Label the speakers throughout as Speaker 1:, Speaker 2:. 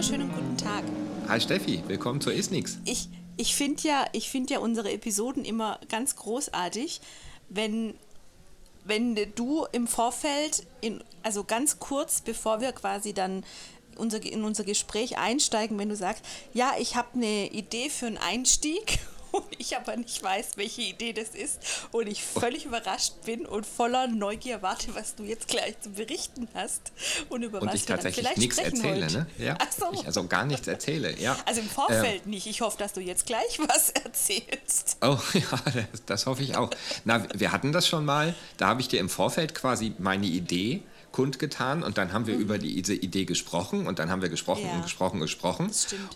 Speaker 1: Wunderschönen guten Tag.
Speaker 2: Hi Steffi, willkommen zur Isnix.
Speaker 1: Ich, ich finde ja, ich find ja unsere Episoden immer ganz großartig, wenn, wenn du im Vorfeld, in, also ganz kurz bevor wir quasi dann unser, in unser Gespräch einsteigen, wenn du sagst, ja, ich habe eine Idee für einen Einstieg und ich aber nicht weiß, welche Idee das ist und ich völlig überrascht bin und voller Neugier warte, was du jetzt gleich zu berichten hast und über
Speaker 2: Und
Speaker 1: was
Speaker 2: ich
Speaker 1: wir dann
Speaker 2: tatsächlich
Speaker 1: vielleicht
Speaker 2: nichts
Speaker 1: sprechen
Speaker 2: erzähle,
Speaker 1: heute.
Speaker 2: ne? Ja.
Speaker 1: So.
Speaker 2: Ich also gar nichts erzähle, ja.
Speaker 1: Also im Vorfeld nicht. Ich hoffe, dass du jetzt gleich was erzählst.
Speaker 2: Oh ja, das, das hoffe ich auch. Na, wir hatten das schon mal. Da habe ich dir im Vorfeld quasi meine Idee kundgetan und dann haben wir über die, diese Idee gesprochen und dann haben wir gesprochen
Speaker 1: Mhm. Ja.
Speaker 2: und gesprochen und gesprochen.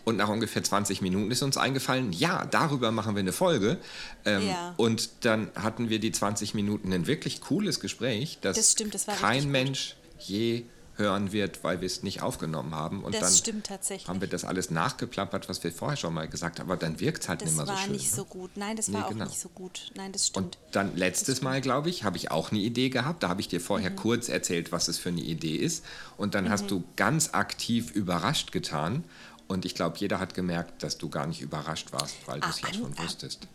Speaker 2: Und nach ungefähr 20 Minuten ist uns eingefallen, ja, darüber machen wir eine Folge. Ähm,
Speaker 1: Ja.
Speaker 2: Und dann hatten wir die 20 Minuten ein wirklich cooles Gespräch, das,
Speaker 1: Das stimmt, das
Speaker 2: kein. Mensch je hören wird, weil wir es nicht aufgenommen haben. Und
Speaker 1: Das
Speaker 2: dann
Speaker 1: stimmt tatsächlich.
Speaker 2: haben wir das alles nachgeplappert, was wir vorher schon mal gesagt haben, aber dann wirkt es halt
Speaker 1: Das
Speaker 2: nicht mehr so
Speaker 1: war
Speaker 2: schön.
Speaker 1: nicht
Speaker 2: ne?
Speaker 1: so gut. Nein, das
Speaker 2: Nee,
Speaker 1: war auch
Speaker 2: genau.
Speaker 1: nicht so gut. Nein, das
Speaker 2: Und
Speaker 1: stimmt.
Speaker 2: dann letztes Mal, glaube ich, habe ich auch eine Idee gehabt. Da habe ich dir vorher
Speaker 1: Mhm.
Speaker 2: kurz erzählt, was es für eine Idee ist. Und dann hast du ganz aktiv überrascht getan. Und ich glaube, jeder hat gemerkt, dass du gar nicht überrascht warst, weil du es ja schon wusstest.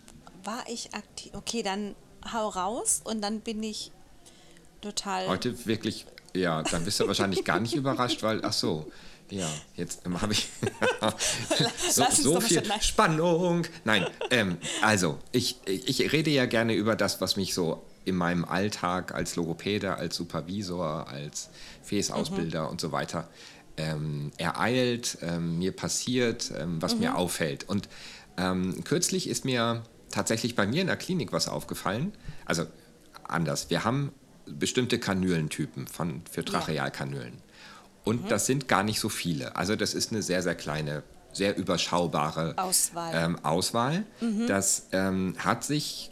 Speaker 1: War ich aktiv? Okay, dann hau raus und dann bin ich total.
Speaker 2: Heute wirklich, ja, dann bist du wahrscheinlich gar nicht überrascht, weil, ach so, ja, jetzt ähm, habe ich so, so viel. Spannung. Nein, ähm, also, ich, ich rede ja gerne über das, was mich so in meinem Alltag als Logopäde, als Supervisor, als FES-Ausbilder
Speaker 1: Mhm.
Speaker 2: und so weiter ähm, ereilt, ähm, mir passiert, ähm, was
Speaker 1: Mhm.
Speaker 2: mir auffällt. Und ähm, kürzlich ist mir tatsächlich bei mir in der Klinik was aufgefallen. Also anders. Wir haben bestimmte Kanülentypen von, für Trachealkanülen. Und
Speaker 1: Mhm.
Speaker 2: das sind gar nicht so viele. Also das ist eine sehr, sehr kleine, sehr überschaubare
Speaker 1: Auswahl.
Speaker 2: Ähm, Auswahl.
Speaker 1: Mhm.
Speaker 2: Das ähm, hat sich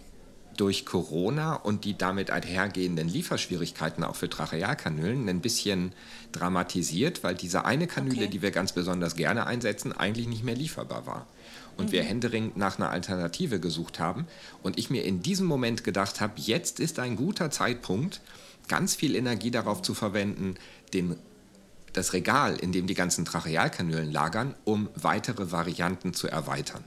Speaker 2: durch Corona und die damit einhergehenden Lieferschwierigkeiten auch für Trachealkanülen ein bisschen dramatisiert, weil diese eine Kanüle,
Speaker 1: Okay.
Speaker 2: die wir ganz besonders gerne einsetzen, eigentlich nicht mehr lieferbar war. Und wir händeringend nach einer Alternative gesucht haben. Und ich mir in diesem Moment gedacht habe, jetzt ist ein guter Zeitpunkt, ganz viel Energie darauf zu verwenden, den das Regal, in dem die ganzen Trachealkanülen lagern, um weitere Varianten zu erweitern.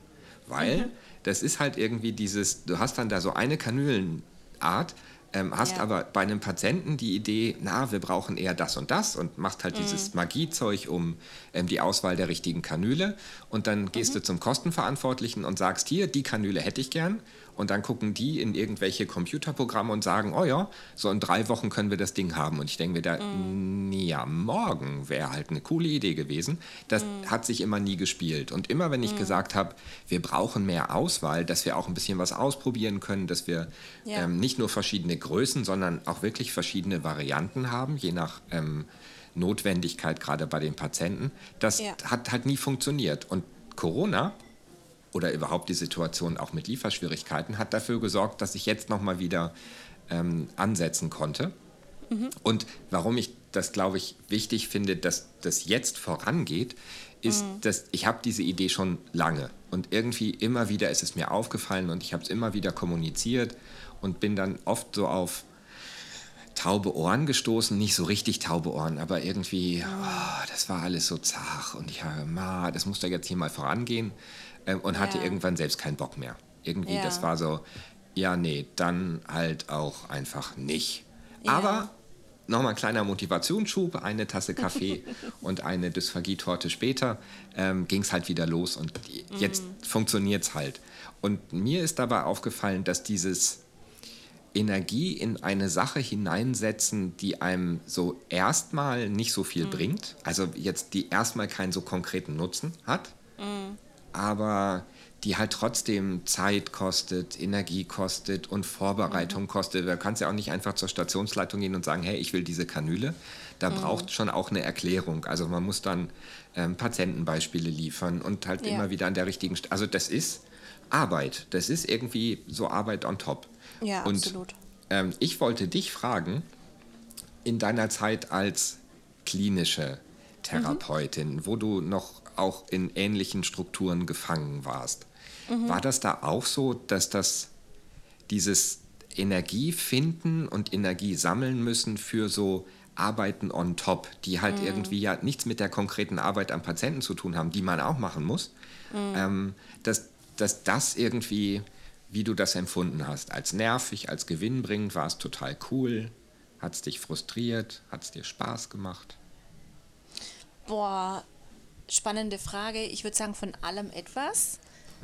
Speaker 2: Weil das ist halt irgendwie dieses, du hast dann da so eine Kanülenart, ähm, hast
Speaker 1: Ja.
Speaker 2: aber bei einem Patienten die Idee, na, wir brauchen eher das und das und machst halt
Speaker 1: Mhm.
Speaker 2: dieses Magiezeug um ähm, die Auswahl der richtigen Kanüle und dann gehst
Speaker 1: Mhm.
Speaker 2: du zum Kostenverantwortlichen und sagst, hier, die Kanüle hätte ich gern und dann gucken die in irgendwelche Computerprogramme und sagen, oh ja, so in drei Wochen können wir das Ding haben. Und ich denke mir da,
Speaker 1: Mhm.
Speaker 2: ja, morgen wäre halt eine coole Idee gewesen. Das
Speaker 1: Mhm.
Speaker 2: hat sich immer nie gespielt. Und immer wenn ich gesagt habe, wir brauchen mehr Auswahl, dass wir auch ein bisschen was ausprobieren können, dass wir
Speaker 1: Ja.
Speaker 2: ähm, nicht nur verschiedene Größen, sondern auch wirklich verschiedene Varianten haben, je nach ähm, Notwendigkeit, gerade bei den Patienten, das
Speaker 1: Ja.
Speaker 2: hat halt nie funktioniert. Und Corona oder überhaupt die Situation auch mit Lieferschwierigkeiten hat dafür gesorgt, dass ich jetzt nochmal wieder ähm, ansetzen konnte. Und warum ich das, glaube ich, wichtig finde, dass das jetzt vorangeht, ist, dass ich habe diese Idee schon lange. Und irgendwie immer wieder ist es mir aufgefallen und ich habe es immer wieder kommuniziert und bin dann oft so auf taube Ohren gestoßen, nicht so richtig taube Ohren, aber irgendwie, oh, das war alles so zart und ich habe, ma, das muss doch jetzt hier mal vorangehen und hatte
Speaker 1: Ja.
Speaker 2: irgendwann selbst keinen Bock mehr. Irgendwie,
Speaker 1: Ja.
Speaker 2: das war so, ja, nee, dann halt auch einfach nicht.
Speaker 1: Ja.
Speaker 2: Aber nochmal ein kleiner Motivationsschub, eine Tasse Kaffee und eine Dysphagie-Torte später ähm, ging es halt wieder los und jetzt funktioniert es halt. Und mir ist dabei aufgefallen, dass dieses Energie in eine Sache hineinsetzen, die einem so erstmal nicht so viel bringt, also jetzt die erstmal keinen so konkreten Nutzen hat, aber die halt trotzdem Zeit kostet, Energie kostet und Vorbereitung kostet. Da kannst du ja auch nicht einfach zur Stationsleitung gehen und sagen, hey, ich will diese Kanüle. Da braucht schon auch eine Erklärung. Also man muss dann ähm, Patientenbeispiele liefern und halt
Speaker 1: Ja.
Speaker 2: immer wieder an der richtigen Stelle. Also das ist Arbeit. Das ist irgendwie so Arbeit on top.
Speaker 1: Ja,
Speaker 2: und,
Speaker 1: absolut.
Speaker 2: Ähm, ich wollte dich fragen, in deiner Zeit als klinische Therapeutin, wo du noch auch in ähnlichen Strukturen gefangen warst, war das da auch so, dass das dieses Energie finden und Energie sammeln müssen für so Arbeiten on top, die halt mhm. irgendwie ja nichts mit der konkreten Arbeit am Patienten zu tun haben, die man auch machen muss, mhm. ähm, dass, dass das irgendwie, wie du das empfunden hast, als nervig, als gewinnbringend, war es total cool, hat es dich frustriert, hat es dir Spaß gemacht?
Speaker 1: Boah, spannende Frage. Ich würde sagen, von allem etwas.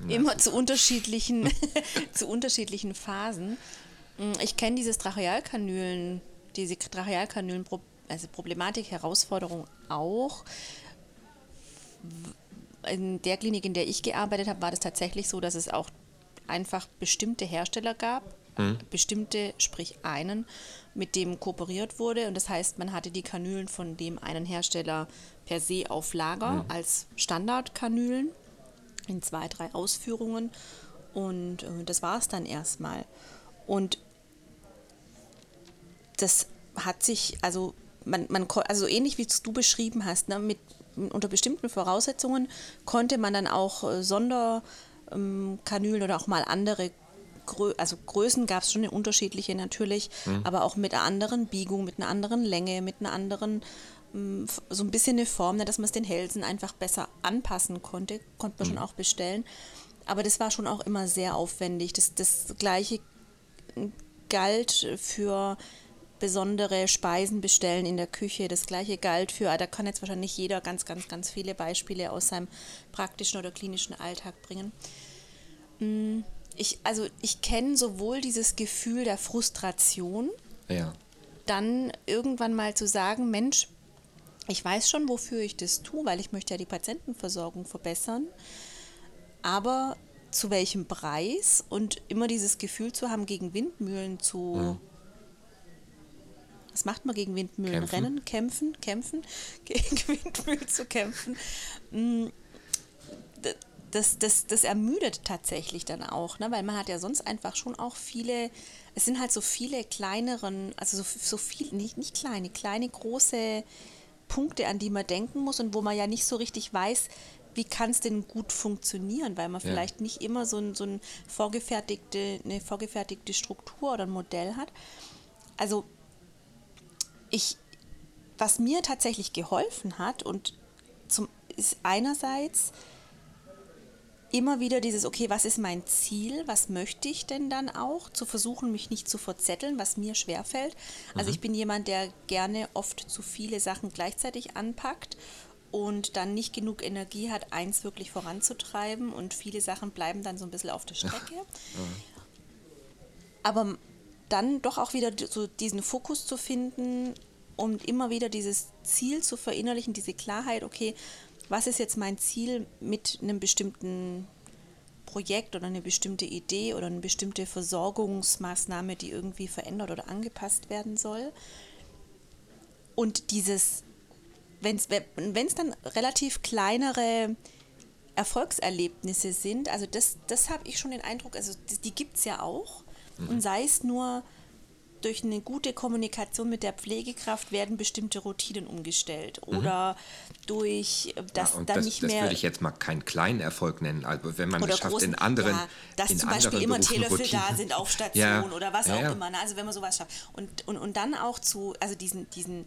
Speaker 1: Ja. Immer zu unterschiedlichen, zu unterschiedlichen Phasen. Mm, ich kenne dieses Trachealkanülen, diese Trachealkanülen, also Problematik, Herausforderung auch. In der Klinik, in der ich gearbeitet habe, war das tatsächlich so, dass es auch einfach bestimmte Hersteller gab, hm. bestimmte, sprich einen, mit dem kooperiert wurde. Und das heißt, man hatte die Kanülen von dem einen Hersteller per se auf Lager hm. als Standardkanülen in zwei, drei Ausführungen. Und äh, das war es dann erstmal. Und das hat sich, also man, man also ähnlich wie du beschrieben hast, ne, mit, unter bestimmten Voraussetzungen konnte man dann auch äh, Sonderkanülen ähm, oder auch mal andere Grö also Größen gab es schon eine unterschiedliche natürlich, mhm. aber auch mit einer anderen Biegung, mit einer anderen Länge, mit einer anderen ähm, so ein bisschen eine Form, ne, dass man es den Hälsen einfach besser anpassen konnte, konnte man mhm. schon auch bestellen. Aber das war schon auch immer sehr aufwendig. Das, das gleiche galt für besondere Speisen bestellen in der Küche. Das gleiche galt für, da kann jetzt wahrscheinlich jeder ganz, ganz, ganz viele Beispiele aus seinem praktischen oder klinischen Alltag bringen. Mm, ich, also ich kenne sowohl dieses Gefühl der Frustration,
Speaker 2: ja.
Speaker 1: dann irgendwann mal zu sagen, Mensch, ich weiß schon, wofür ich das tue, weil ich möchte ja die Patientenversorgung verbessern, aber zu welchem Preis und immer dieses Gefühl zu haben, gegen Windmühlen zu mhm was macht man gegen Windmühlen? Kämpfen. Rennen, kämpfen, kämpfen, gegen Windmühlen zu kämpfen. Das, das, das ermüdet tatsächlich dann auch, ne? weil man hat ja sonst einfach schon auch viele, es sind halt so viele kleineren, also so, so viel, nicht, nicht kleine, kleine, große Punkte, an die man denken muss und wo man ja nicht so richtig weiß, wie kann es denn gut funktionieren, weil man ja. vielleicht nicht immer so, ein, so ein vorgefertigte, eine vorgefertigte Struktur oder ein Modell hat. Also ich, was mir tatsächlich geholfen hat und zum, ist einerseits immer wieder dieses, okay, was ist mein Ziel, was möchte ich denn dann auch, zu versuchen, mich nicht zu verzetteln, was mir schwerfällt. Also mhm. ich bin jemand, der gerne oft zu viele Sachen gleichzeitig anpackt und dann nicht genug Energie hat, eins wirklich voranzutreiben und viele Sachen bleiben dann so ein bisschen auf der Strecke. Mhm. Aber dann doch auch wieder so diesen Fokus zu finden, um immer wieder dieses Ziel zu verinnerlichen, diese Klarheit, okay, was ist jetzt mein Ziel mit einem bestimmten Projekt oder eine bestimmte Idee oder eine bestimmte Versorgungsmaßnahme, die irgendwie verändert oder angepasst werden soll. Und dieses, wenn es dann relativ kleinere Erfolgserlebnisse sind, also das, das habe ich schon den Eindruck, also die, gibt es ja auch, Mhm. Und sei es nur durch eine gute Kommunikation mit der Pflegekraft werden bestimmte Routinen umgestellt mhm. oder durch das ja, dann
Speaker 2: das,
Speaker 1: nicht mehr.
Speaker 2: Das würde ich jetzt mal keinen kleinen Erfolg nennen. Also wenn man es schafft großen, in anderen. Ja,
Speaker 1: dass
Speaker 2: in
Speaker 1: zum Beispiel immer Teelöffel da sind auf Station ja, oder was auch immer. Ne? Also wenn man sowas schafft. Und, und, und dann auch zu, also diesen, diesen,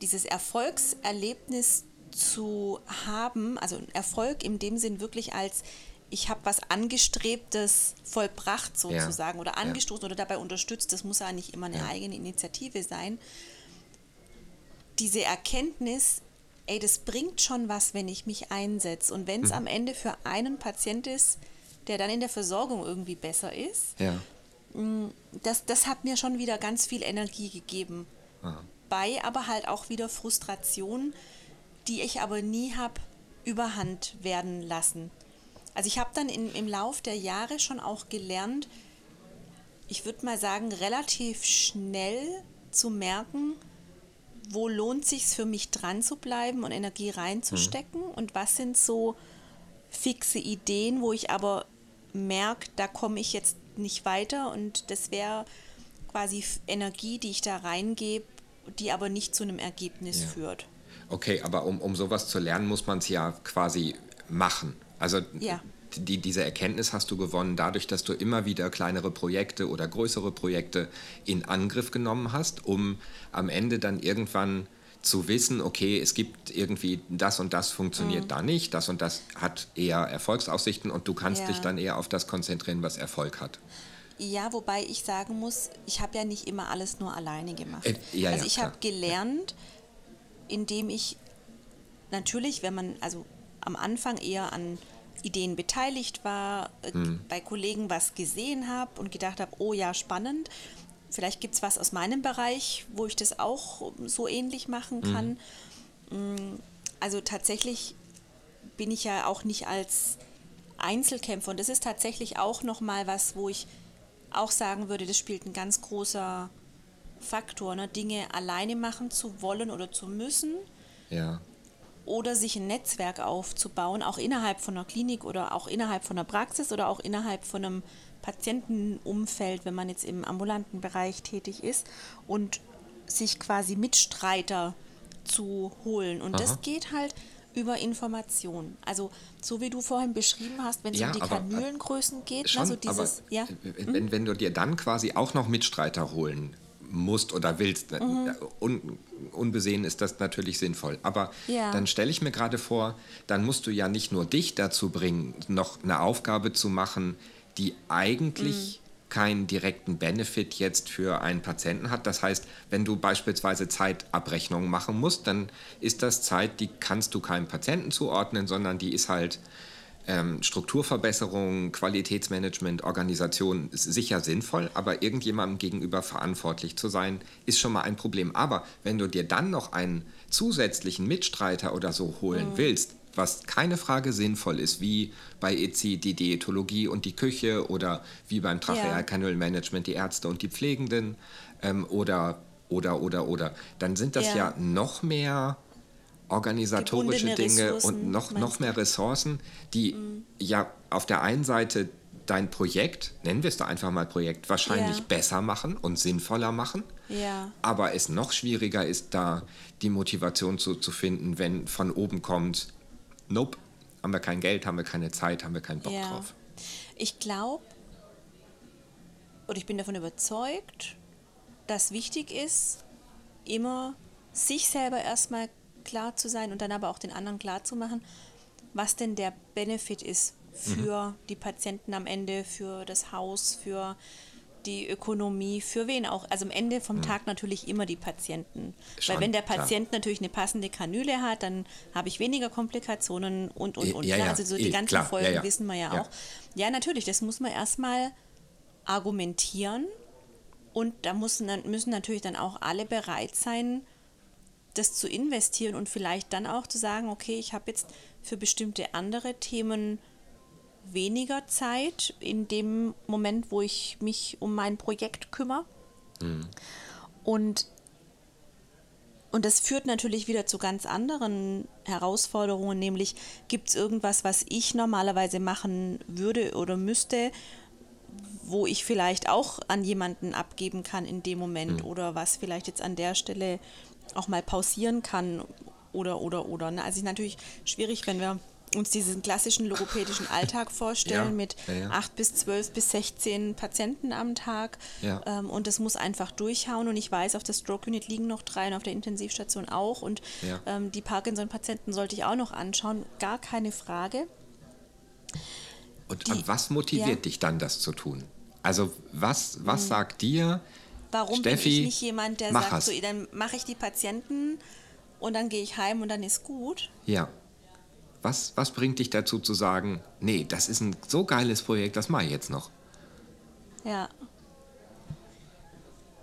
Speaker 1: dieses Erfolgserlebnis zu haben, also Erfolg in dem Sinn wirklich als ich habe was Angestrebtes vollbracht sozusagen ja. oder angestoßen ja. oder dabei unterstützt. Das muss ja nicht immer eine ja. eigene Initiative sein. Diese Erkenntnis, ey, das bringt schon was, wenn ich mich einsetze. Und wenn es mhm. am Ende für einen Patient ist, der dann in der Versorgung irgendwie besser ist, mm, das, das hat mir schon wieder ganz viel Energie gegeben. Aha. Bei aber halt auch wieder Frustration, die ich aber nie habe überhand werden lassen. Also ich habe dann in, im Lauf der Jahre schon auch gelernt, ich würde mal sagen, relativ schnell zu merken, wo lohnt sich für mich dran zu bleiben und Energie reinzustecken mhm. und was sind so fixe Ideen, wo ich aber merke, da komme ich jetzt nicht weiter und das wäre quasi Energie, die ich da reingebe, die aber nicht zu einem Ergebnis ja. führt.
Speaker 2: Okay, aber um, um sowas zu lernen, muss man es ja quasi machen. Also
Speaker 1: ja.
Speaker 2: die, diese Erkenntnis hast du gewonnen dadurch, dass du immer wieder kleinere Projekte oder größere Projekte in Angriff genommen hast, um am Ende dann irgendwann zu wissen, okay, es gibt irgendwie das und das funktioniert mhm. da nicht, das und das hat eher Erfolgsaussichten und du kannst ja. dich dann eher auf das konzentrieren, was Erfolg hat.
Speaker 1: Ja, wobei ich sagen muss, ich habe ja nicht immer alles nur alleine gemacht. Äh, ja, also ja, ich habe gelernt, indem ich natürlich, wenn man also am Anfang eher an Ideen beteiligt war, hm. bei Kollegen was gesehen habe und gedacht habe, oh ja, spannend. Vielleicht gibt es was aus meinem Bereich, wo ich das auch so ähnlich machen hm. kann. Hm. Also tatsächlich bin ich ja auch nicht als Einzelkämpfer und das ist tatsächlich auch nochmal was, wo ich auch sagen würde, das spielt ein ganz großer Faktor, ne? Dinge alleine machen zu wollen oder zu müssen.
Speaker 2: Ja
Speaker 1: oder sich ein Netzwerk aufzubauen, auch innerhalb von einer Klinik oder auch innerhalb von einer Praxis oder auch innerhalb von einem Patientenumfeld, wenn man jetzt im ambulanten Bereich tätig ist und sich quasi Mitstreiter zu holen. Und Aha. das geht halt über Information. Also so wie du vorhin beschrieben hast, wenn es ja, um die aber, äh, Kanülengrößen geht,
Speaker 2: ne, schon, also dieses, ja. Wenn, mhm. wenn du dir dann quasi auch noch Mitstreiter holen musst oder willst. Mhm. Un, unbesehen ist das natürlich sinnvoll. Aber ja. dann stelle ich mir gerade vor, dann musst du ja nicht nur dich dazu bringen, noch eine Aufgabe zu machen, die eigentlich mhm. keinen direkten Benefit jetzt für einen Patienten hat. Das heißt, wenn du beispielsweise Zeitabrechnungen machen musst, dann ist das Zeit, die kannst du keinem Patienten zuordnen, sondern die ist halt ähm, Strukturverbesserung, Qualitätsmanagement, Organisation ist sicher sinnvoll, aber irgendjemandem gegenüber verantwortlich zu sein, ist schon mal ein Problem. Aber wenn du dir dann noch einen zusätzlichen Mitstreiter oder so holen mhm. willst, was keine Frage sinnvoll ist, wie bei EZI die Diätologie und die Küche oder wie beim Trachealkanülmanagement die Ärzte und die Pflegenden ähm, oder, oder, oder, oder, dann sind das ja, ja noch mehr organisatorische Dinge Ressourcen, und noch, noch mehr Ressourcen, die mhm. ja auf der einen Seite dein Projekt, nennen wir es da einfach mal Projekt, wahrscheinlich ja. besser machen und sinnvoller machen.
Speaker 1: Ja.
Speaker 2: Aber es noch schwieriger ist, da die Motivation zu, zu finden, wenn von oben kommt, nope, haben wir kein Geld, haben wir keine Zeit, haben wir keinen Bock ja. drauf.
Speaker 1: Ich glaube, oder ich bin davon überzeugt, dass wichtig ist, immer sich selber erstmal klar zu sein und dann aber auch den anderen klar zu machen, was denn der Benefit ist für mhm. die Patienten am Ende, für das Haus, für die Ökonomie, für wen auch. Also am Ende vom mhm. Tag natürlich immer die Patienten. Schon, Weil wenn der Patient klar. natürlich eine passende Kanüle hat, dann habe ich weniger Komplikationen und, und, und. Ja, ja, also so die ganzen klar, Folgen ja, wissen wir ja, auch. Ja, natürlich, das muss man erstmal argumentieren und da müssen, müssen natürlich dann auch alle bereit sein, das zu investieren und vielleicht dann auch zu sagen, okay, ich habe jetzt für bestimmte andere Themen weniger Zeit in dem Moment, wo ich mich um mein Projekt kümmere. Mhm. Und, und das führt natürlich wieder zu ganz anderen Herausforderungen, nämlich gibt es irgendwas, was ich normalerweise machen würde oder müsste, wo ich vielleicht auch an jemanden abgeben kann in dem Moment mhm. oder was vielleicht jetzt an der Stelle auch mal pausieren kann oder, oder, oder. Ne? Also es ist natürlich schwierig, wenn wir uns diesen klassischen logopädischen Alltag vorstellen ja, mit ja, ja. 8 bis 12 bis 16 Patienten am Tag ähm, und das muss einfach durchhauen und ich weiß, auf der Stroke Unit liegen noch drei und auf der Intensivstation auch und ähm, die Parkinson-Patienten sollte ich auch noch anschauen, gar keine Frage.
Speaker 2: Und die, was motiviert dich dann, das zu tun? Also was, was hm. sagt dir,
Speaker 1: Warum
Speaker 2: Steffi,
Speaker 1: bin ich nicht jemand, der sagt, so, dann mache ich die Patienten und dann gehe ich heim und dann ist gut?
Speaker 2: Ja. Was, was bringt dich dazu zu sagen, nee, das ist ein so geiles Projekt, das mache ich jetzt noch?
Speaker 1: Ja.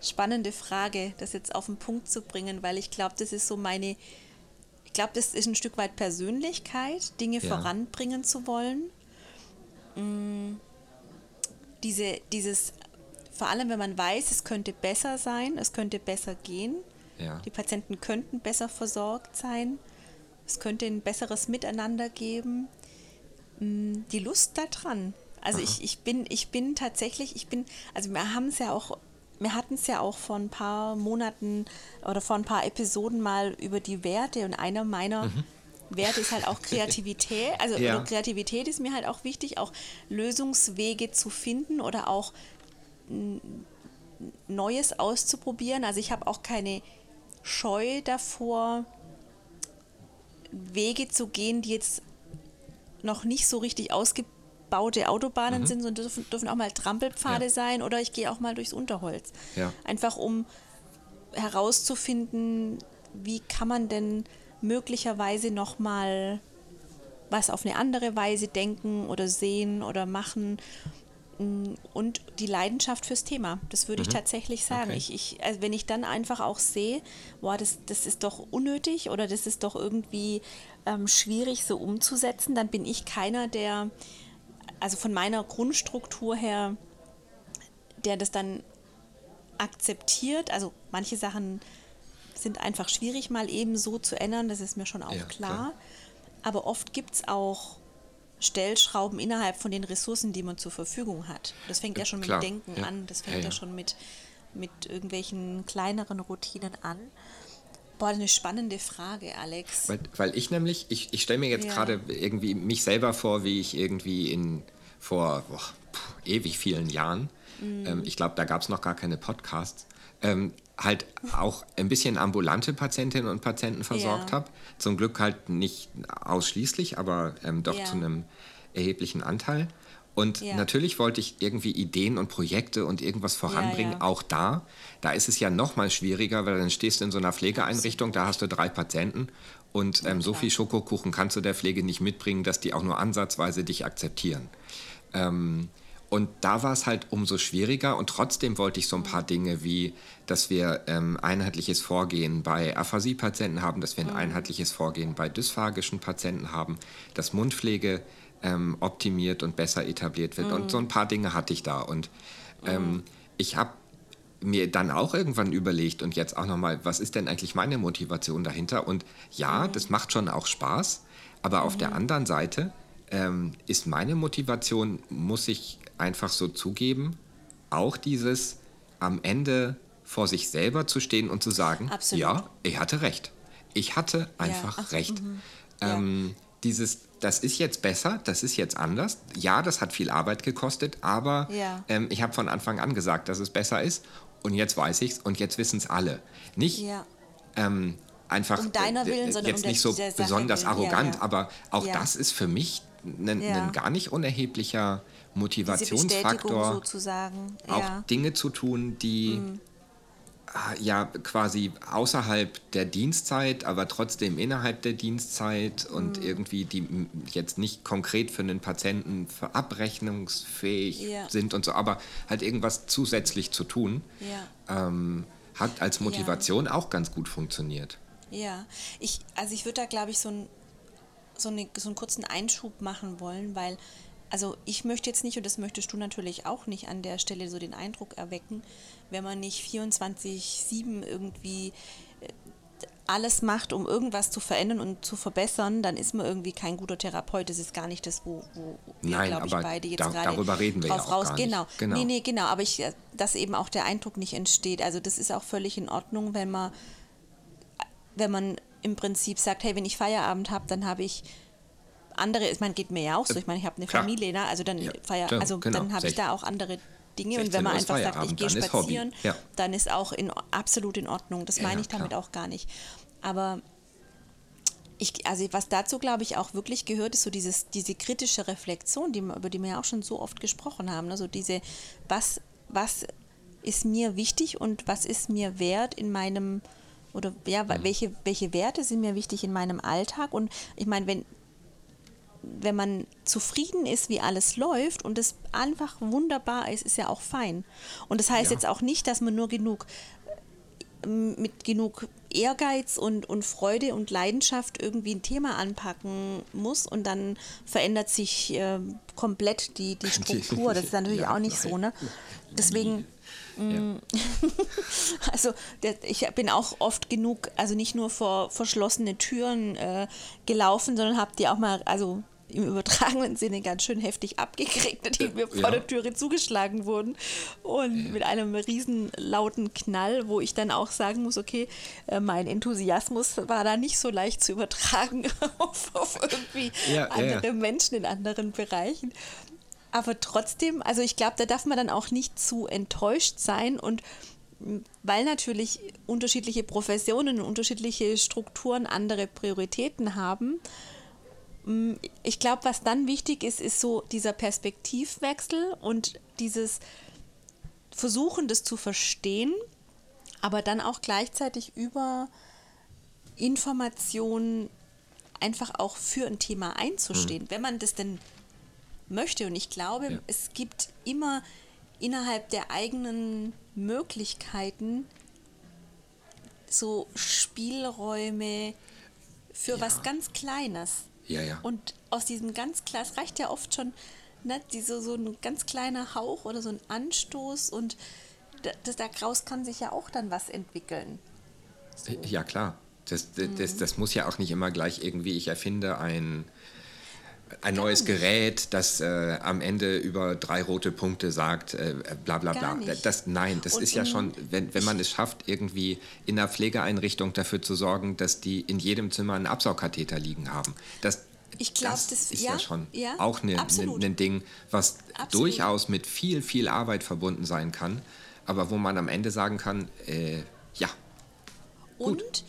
Speaker 1: Spannende Frage, das jetzt auf den Punkt zu bringen, weil ich glaube, das ist so meine, ich glaube, das ist ein Stück weit Persönlichkeit, Dinge ja. voranbringen zu wollen. Mm, diese, dieses vor allem, wenn man weiß, es könnte besser sein, es könnte besser gehen. Ja. Die Patienten könnten besser versorgt sein. Es könnte ein besseres Miteinander geben. Mm, die Lust daran. Also ich, ich bin, ich bin tatsächlich, ich bin, also wir haben es ja auch, wir hatten es ja auch vor ein paar Monaten oder vor ein paar Episoden mal über die Werte und einer meiner mhm. Wert ist halt auch Kreativität. Also
Speaker 2: Ja.
Speaker 1: Kreativität ist mir halt auch wichtig, auch Lösungswege zu finden oder auch Neues auszuprobieren. Also ich habe auch keine Scheu davor, Wege zu gehen, die jetzt noch nicht so richtig ausgebaute Autobahnen sind, sondern dürfen, dürfen auch mal Trampelpfade
Speaker 2: Mhm. Ja.
Speaker 1: sein oder ich gehe auch mal durchs Unterholz.
Speaker 2: Ja.
Speaker 1: Einfach um herauszufinden, wie kann man denn möglicherweise noch mal was auf eine andere Weise denken oder sehen oder machen und die Leidenschaft fürs Thema. Das würde ich tatsächlich sagen.
Speaker 2: Okay.
Speaker 1: Ich, ich, also wenn ich dann einfach auch sehe, boah, das, das ist doch unnötig oder das ist doch irgendwie ähm, schwierig so umzusetzen, dann bin ich keiner, der, also von meiner Grundstruktur her, der das dann akzeptiert. Also manche Sachen sind einfach schwierig mal eben so zu ändern, das ist mir schon auch
Speaker 2: Ja,
Speaker 1: klar.
Speaker 2: klar.
Speaker 1: Aber oft gibt es auch Stellschrauben innerhalb von den Ressourcen, die man zur Verfügung hat. Das fängt ja schon
Speaker 2: Klar,
Speaker 1: mit Denken
Speaker 2: ja.
Speaker 1: an, das fängt
Speaker 2: Ja,
Speaker 1: ja,
Speaker 2: ja.
Speaker 1: schon mit, mit irgendwelchen kleineren Routinen an. Boah, eine spannende Frage, Alex.
Speaker 2: Weil, weil ich nämlich, ich, ich stelle mir jetzt gerade irgendwie mich selber vor, wie ich irgendwie in vor boah, puh, ewig vielen Jahren,
Speaker 1: Mhm.
Speaker 2: ähm, ich glaube, da gab es noch gar keine Podcasts, ähm, halt auch ein bisschen ambulante Patientinnen und Patienten versorgt
Speaker 1: Ja.
Speaker 2: habe. Zum Glück halt nicht ausschließlich, aber ähm, doch
Speaker 1: Ja.
Speaker 2: zu einem erheblichen Anteil. Und
Speaker 1: Ja.
Speaker 2: natürlich wollte ich irgendwie Ideen und Projekte und irgendwas voranbringen, auch da. Da ist es ja noch mal schwieriger, weil dann stehst du in so einer Pflegeeinrichtung, da hast du drei Patienten und ähm, so viel Schokokuchen kannst du der Pflege nicht mitbringen, dass die auch nur ansatzweise dich akzeptieren. Ähm, und da war es halt umso schwieriger. Und trotzdem wollte ich so ein paar Dinge wie, dass wir ähm, einheitliches Vorgehen bei Aphasie-Patienten haben, dass wir ein einheitliches Vorgehen bei dysphagischen Patienten haben, dass Mundpflege ähm, optimiert und besser etabliert wird. Und so ein paar Dinge hatte ich da. Und ähm, ich habe mir dann auch irgendwann überlegt und jetzt auch nochmal, was ist denn eigentlich meine Motivation dahinter? Und ja, das macht schon auch Spaß, aber auf der anderen Seite ähm, ist meine Motivation, muss ich einfach so zugeben, auch dieses am Ende vor sich selber zu stehen und zu sagen,
Speaker 1: Absolut.
Speaker 2: ja, ich hatte recht. Ich hatte einfach
Speaker 1: ach so,
Speaker 2: recht.
Speaker 1: Ja.
Speaker 2: Ähm, dieses, das ist jetzt besser, das ist jetzt anders. Ja, das hat viel Arbeit gekostet, aber
Speaker 1: Ja.
Speaker 2: ähm, ich habe von Anfang an gesagt, dass es besser ist. Und jetzt weiß ich's und jetzt wissen es alle. Nicht
Speaker 1: Ja.
Speaker 2: ähm, einfach
Speaker 1: Um deiner
Speaker 2: äh,
Speaker 1: Willen, sondern
Speaker 2: jetzt
Speaker 1: um
Speaker 2: nicht so
Speaker 1: der Sache
Speaker 2: besonders.
Speaker 1: Ja,
Speaker 2: arrogant,
Speaker 1: ja.
Speaker 2: aber auch
Speaker 1: Ja.
Speaker 2: das ist für mich ein
Speaker 1: Ja.
Speaker 2: gar nicht unerheblicher Motivationsfaktor,
Speaker 1: sozusagen.
Speaker 2: auch
Speaker 1: ja. Mhm.
Speaker 2: Dinge zu tun, die ah, ja quasi außerhalb der Dienstzeit, aber trotzdem innerhalb der Dienstzeit
Speaker 1: Mhm.
Speaker 2: und irgendwie die jetzt nicht konkret für einen Patienten verabrechnungsfähig
Speaker 1: Ja.
Speaker 2: sind und so, aber halt irgendwas zusätzlich zu tun,
Speaker 1: Ja.
Speaker 2: ähm, hat als Motivation auch ganz gut funktioniert.
Speaker 1: Ja, ich, also ich würde da, glaube ich, so, ein, so, eine, so einen kurzen Einschub machen wollen, weil, also ich möchte jetzt nicht, und das möchtest du natürlich auch nicht an der Stelle so den Eindruck erwecken, wenn man nicht 24-7 irgendwie äh, alles macht, um irgendwas zu verändern und zu verbessern, dann ist man irgendwie kein guter Therapeut. Das ist gar nicht das, wo, wo wir, glaube ich, beide jetzt
Speaker 2: da-
Speaker 1: gerade
Speaker 2: darüber reden wir ja
Speaker 1: drauf
Speaker 2: auch
Speaker 1: raus.
Speaker 2: gar nicht.
Speaker 1: Genau.
Speaker 2: Genau.
Speaker 1: Nee, nee, genau. Aber ich, äh, dass eben auch der Eindruck nicht entsteht. Also das ist auch völlig in Ordnung, wenn man wenn man im Prinzip sagt, hey, wenn ich Feierabend habe, dann habe ich andere, ich meine, geht mir ja auch so, ich meine, ich habe eine
Speaker 2: Klar.
Speaker 1: Familie, ne? also dann
Speaker 2: Ja,
Speaker 1: Feier, also
Speaker 2: genau.
Speaker 1: dann habe ich da auch andere Dinge und
Speaker 2: 16
Speaker 1: wenn man einfach sagt, ich gehe
Speaker 2: dann ist
Speaker 1: spazieren,
Speaker 2: Ja.
Speaker 1: dann ist auch in, absolut in Ordnung. Das
Speaker 2: Ja,
Speaker 1: meine ich damit
Speaker 2: klar.
Speaker 1: auch gar nicht. Aber ich, also was dazu, glaube ich, auch wirklich gehört, ist so dieses, diese kritische Reflexion, die, über die wir ja auch schon so oft gesprochen haben. Also diese, was, was ist mir wichtig und was ist mir wert in meinem, oder ja,
Speaker 2: Mhm.
Speaker 1: welche, welche Werte sind mir wichtig in meinem Alltag? Und ich meine, wenn, wenn man zufrieden ist, wie alles läuft und es einfach wunderbar ist, ist ja auch fein. Und das heißt
Speaker 2: Ja.
Speaker 1: jetzt auch nicht, dass man nur genug mit genug Ehrgeiz und, und Freude und Leidenschaft irgendwie ein Thema anpacken muss und dann verändert sich ähm, komplett die, die Struktur. Das ist natürlich
Speaker 2: Ja,
Speaker 1: auch nicht so,
Speaker 2: nein.
Speaker 1: ne? Deswegen,
Speaker 2: Ja.
Speaker 1: also der, ich bin auch oft genug, also nicht nur vor verschlossene Türen äh, gelaufen, sondern habe die auch mal, also im übertragenen Sinne ganz schön heftig abgekriegt, die mir vor
Speaker 2: Ja.
Speaker 1: der Türe zugeschlagen wurden. Und mit einem riesen lauten Knall, wo ich dann auch sagen muss, okay, äh, mein Enthusiasmus war da nicht so leicht zu übertragen auf, auf irgendwie
Speaker 2: Ja,
Speaker 1: andere
Speaker 2: ja.
Speaker 1: Menschen in anderen Bereichen. Aber trotzdem, also ich glaube, da darf man dann auch nicht zu enttäuscht sein und weil natürlich unterschiedliche Professionen, unterschiedliche Strukturen andere Prioritäten haben. Mh, Ich glaube, was dann wichtig ist, ist so dieser Perspektivwechsel und dieses Versuchen, das zu verstehen, aber dann auch gleichzeitig über Informationen einfach auch für ein Thema einzustehen, wenn man das denn möchte. Und ich glaube,
Speaker 2: Ja.
Speaker 1: es gibt immer innerhalb der eigenen Möglichkeiten so Spielräume für was ganz Kleines.
Speaker 2: Ja, ja.
Speaker 1: Und aus diesem ganz kleinen, es reicht ja oft schon, ne, diese, so ein ganz kleiner Hauch oder so ein Anstoß und da- das, daraus kann sich ja auch dann was entwickeln.
Speaker 2: Ja, klar. Das, das, das, das muss ja auch nicht immer gleich irgendwie, ich erfinde ein, ein neues. Gerät, das äh, am Ende über drei rote Punkte sagt, äh, bla bla bla. Das, nein, das
Speaker 1: Und
Speaker 2: ist ja schon, wenn, wenn man es schafft, irgendwie in der Pflegeeinrichtung dafür zu sorgen, dass die in jedem Zimmer einen Absaugkatheter liegen haben. Das,
Speaker 1: Ich glaub,
Speaker 2: das,
Speaker 1: das-
Speaker 2: ist
Speaker 1: ja,
Speaker 2: ja, schon
Speaker 1: ja,
Speaker 2: auch ein ne, ne, ne Ding, was
Speaker 1: Absolut.
Speaker 2: durchaus mit viel, viel Arbeit verbunden sein kann, aber wo man am Ende sagen kann, äh, ja, Gut.
Speaker 1: Und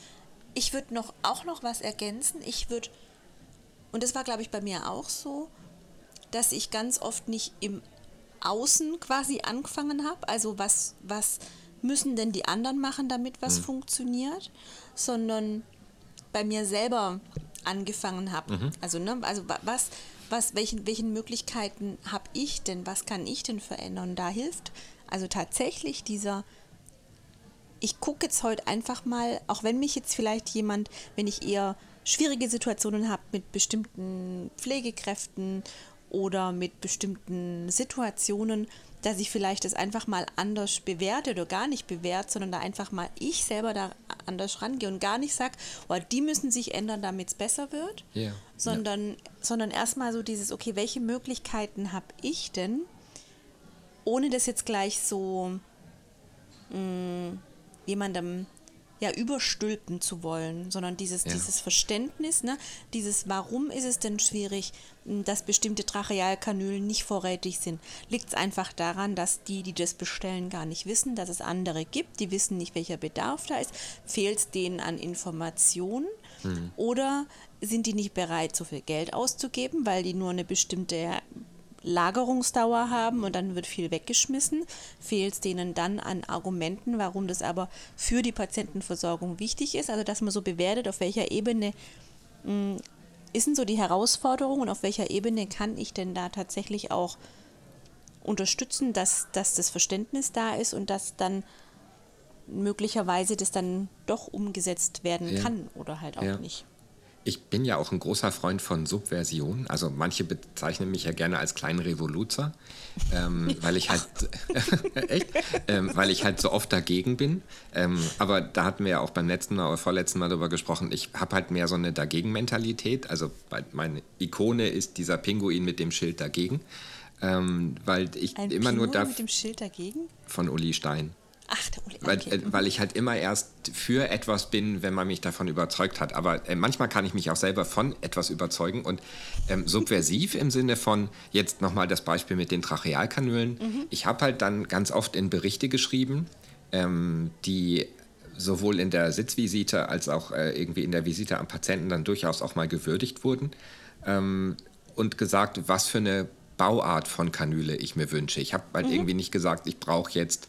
Speaker 1: ich würde noch auch noch was ergänzen. Ich würde, und das war, glaube ich, bei mir auch so, dass ich ganz oft nicht im Außen quasi angefangen habe. Also was, was müssen denn die anderen machen, damit was funktioniert, sondern bei mir selber angefangen habe. Also, ne, also wa- was, was, welchen, welchen Möglichkeiten habe ich denn, was kann ich denn verändern? Und da hilft also tatsächlich dieser ich gucke jetzt heute einfach mal, auch wenn mich jetzt vielleicht jemand, wenn ich eher schwierige Situationen habe mit bestimmten Pflegekräften oder mit bestimmten Situationen, dass ich vielleicht das einfach mal anders bewerte oder gar nicht bewerte, sondern da einfach mal ich selber da anders rangehe und gar nicht sage, oh, die müssen sich ändern, damit es besser wird,
Speaker 2: Ja.
Speaker 1: sondern, sondern erstmal so dieses, okay, welche Möglichkeiten habe ich denn, ohne das jetzt gleich so mh, jemandem ja überstülpen zu wollen, sondern dieses,
Speaker 2: Ja.
Speaker 1: dieses Verständnis, ne, dieses Warum ist es denn schwierig, mh, dass bestimmte Trachealkanülen nicht vorrätig sind? Liegt es einfach daran, dass die, die das bestellen, gar nicht wissen, dass es andere gibt, die wissen nicht, welcher Bedarf da ist? Fehlt es denen an Informationen? Oder sind die nicht bereit, so viel Geld auszugeben, weil die nur eine bestimmte Lagerungsdauer haben und dann wird viel weggeschmissen, fehlt es denen dann an Argumenten, warum das aber für die Patientenversorgung wichtig ist. Also dass man so bewertet, auf welcher Ebene mh, ist denn so die Herausforderung und auf welcher Ebene kann ich denn da tatsächlich auch unterstützen, dass, dass das Verständnis da ist und dass dann möglicherweise das dann doch umgesetzt werden
Speaker 2: Ja.
Speaker 1: kann oder halt auch
Speaker 2: Ja.
Speaker 1: nicht.
Speaker 2: Ich bin ja auch ein großer Freund von Subversion. Also manche bezeichnen mich ja gerne als kleinen Revoluzer, ähm, weil ich halt echt, ähm, weil ich halt so oft dagegen bin. Ähm, aber da hatten wir ja auch beim letzten Mal oder vorletzten Mal darüber gesprochen. Ich habe halt mehr so eine Dagegen-Mentalität. Also meine Ikone ist dieser Pinguin mit dem Schild dagegen, ähm, weil ich
Speaker 1: Ein
Speaker 2: immer nur
Speaker 1: Pinguin
Speaker 2: darf
Speaker 1: mit dem Schild dagegen?
Speaker 2: von Uli Stein.
Speaker 1: Ach, der Uli.
Speaker 2: Weil,
Speaker 1: okay.
Speaker 2: äh, weil ich halt immer erst für etwas bin, wenn man mich davon überzeugt hat. Aber äh, manchmal kann ich mich auch selber von etwas überzeugen. Und ähm, subversiv im Sinne von, jetzt nochmal das Beispiel mit den Trachealkanülen. Ich habe halt dann ganz oft in Berichte geschrieben, ähm, die sowohl in der Sitzvisite als auch äh, irgendwie in der Visite am Patienten dann durchaus auch mal gewürdigt wurden ähm, und gesagt, was für eine Bauart von Kanüle ich mir wünsche. Ich habe halt irgendwie nicht gesagt, ich brauche jetzt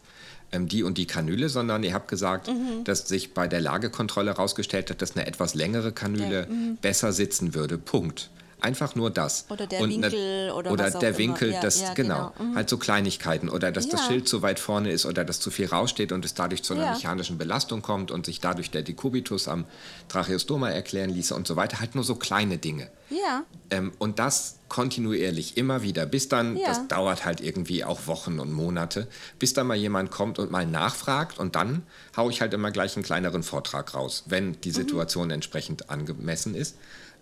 Speaker 2: ähm, die und die Kanüle, sondern ihr habt gesagt, dass sich bei der Lagekontrolle herausgestellt hat, dass eine etwas längere Kanüle besser sitzen würde. Punkt. Einfach nur das.
Speaker 1: Oder der
Speaker 2: Und ne-
Speaker 1: Winkel oder
Speaker 2: oder
Speaker 1: was auch
Speaker 2: der
Speaker 1: immer.
Speaker 2: Winkel,
Speaker 1: Ja,
Speaker 2: das
Speaker 1: ja,
Speaker 2: genau,
Speaker 1: genau. Mhm.
Speaker 2: halt so Kleinigkeiten oder dass das
Speaker 1: Ja.
Speaker 2: Schild zu weit vorne ist oder dass zu viel raussteht und es dadurch zu einer
Speaker 1: Ja.
Speaker 2: mechanischen Belastung kommt und sich dadurch der Dekubitus am Tracheostoma erklären ließe und so weiter. Halt nur so kleine Dinge.
Speaker 1: Ja,
Speaker 2: Ähm, und das kontinuierlich, immer wieder, bis dann,
Speaker 1: Ja.
Speaker 2: das dauert halt irgendwie auch Wochen und Monate, bis dann mal jemand kommt und mal nachfragt und dann haue ich halt immer gleich einen kleineren Vortrag raus, wenn
Speaker 1: Mhm.
Speaker 2: die Situation entsprechend angemessen ist.